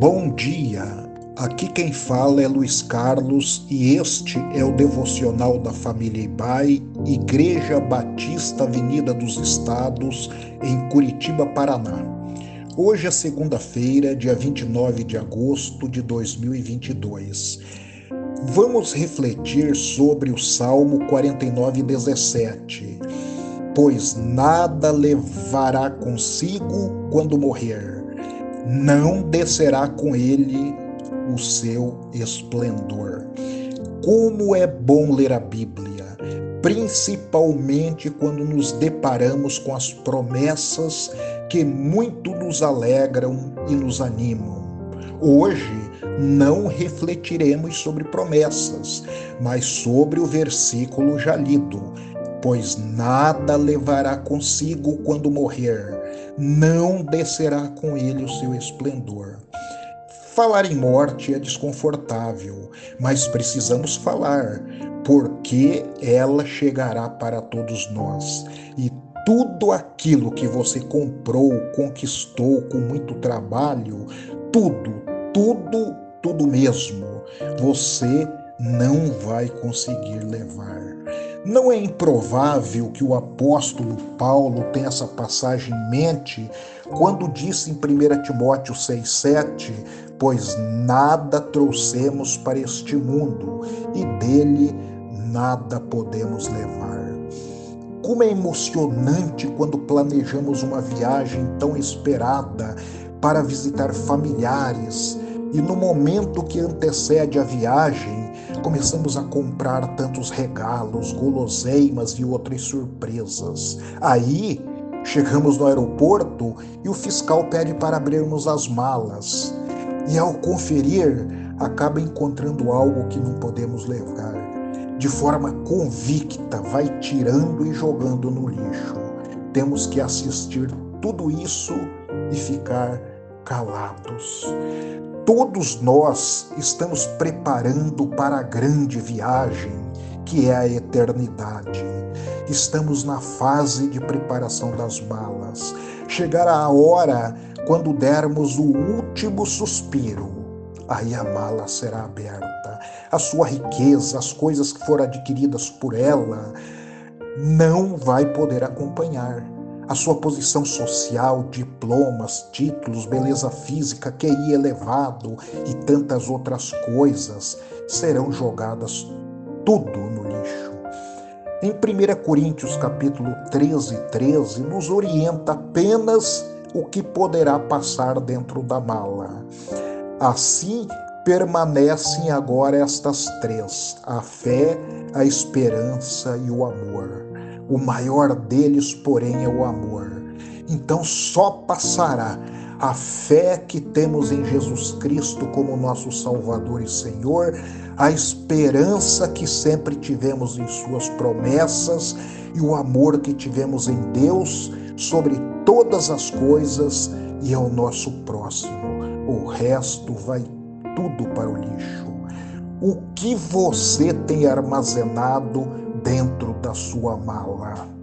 Bom dia, aqui quem fala é Luiz Carlos e este é o devocional da família Ibai, Igreja Batista Avenida dos Estados, em Curitiba, Paraná. Hoje é segunda-feira, dia 29 de agosto de 2022. Vamos refletir sobre o Salmo 49, 17. Pois nada levará consigo quando morrer não descerá com ele o seu esplendor. Como é bom ler a Bíblia, principalmente quando nos deparamos com as promessas que muito nos alegram e nos animam. Hoje não refletiremos sobre promessas, mas sobre o versículo já lido, pois nada levará consigo quando morrer, não descerá com ele o seu esplendor. Falar em morte é desconfortável, mas precisamos falar, porque ela chegará para todos nós. E tudo aquilo que você comprou, conquistou com muito trabalho, tudo, tudo, tudo mesmo, você não vai conseguir levar. Não é improvável que o apóstolo Paulo tenha essa passagem em mente quando disse em 1 Timóteo 6,7: Pois nada trouxemos para este mundo e dele nada podemos levar. Como é emocionante quando planejamos uma viagem tão esperada para visitar familiares e no momento que antecede a viagem, começamos a comprar tantos regalos, guloseimas e outras surpresas. Aí, chegamos no aeroporto e o fiscal pede para abrirmos as malas. E ao conferir, acaba encontrando algo que não podemos levar. De forma convicta, vai tirando e jogando no lixo. Temos que assistir tudo isso e ficar calados. Todos nós estamos preparando para a grande viagem que é a eternidade. Estamos na fase de preparação das malas. Chegará a hora quando dermos o último suspiro. Aí a mala será aberta. A sua riqueza, as coisas que foram adquiridas por ela, não vai poder acompanhar a sua posição social, diplomas, títulos, beleza física, QI elevado e tantas outras coisas serão jogadas tudo no lixo. Em 1 Coríntios capítulo 13, 13, nos orienta apenas o que poderá passar dentro da mala. Assim permanecem agora estas três: a fé, a esperança e o amor. O maior deles, porém, é o amor. Então só passará a fé que temos em Jesus Cristo como nosso Salvador e Senhor, a esperança que sempre tivemos em Suas promessas e o amor que tivemos em Deus sobre todas as coisas e ao nosso próximo. O resto vai tudo para o lixo. O que você tem armazenado dentro da sua mala.